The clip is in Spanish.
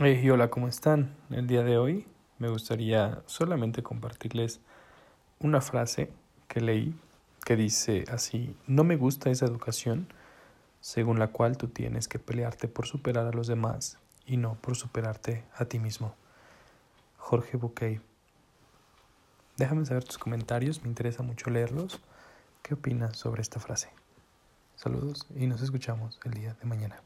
Hey, hola, ¿cómo están? El día de hoy me gustaría solamente compartirles una frase que leí que dice así, no me gusta esa educación según la cual tú tienes que pelearte por superar a los demás y no por superarte a ti mismo. Jorge Buquet. Déjame saber tus comentarios, me interesa mucho leerlos. ¿Qué opinas sobre esta frase? Saludos y nos escuchamos el día de mañana.